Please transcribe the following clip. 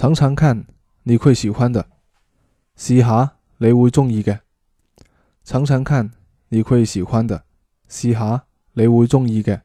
常常看你会喜欢的。试下你会中意嘅。常常看你会喜欢的。试下你会中意嘅。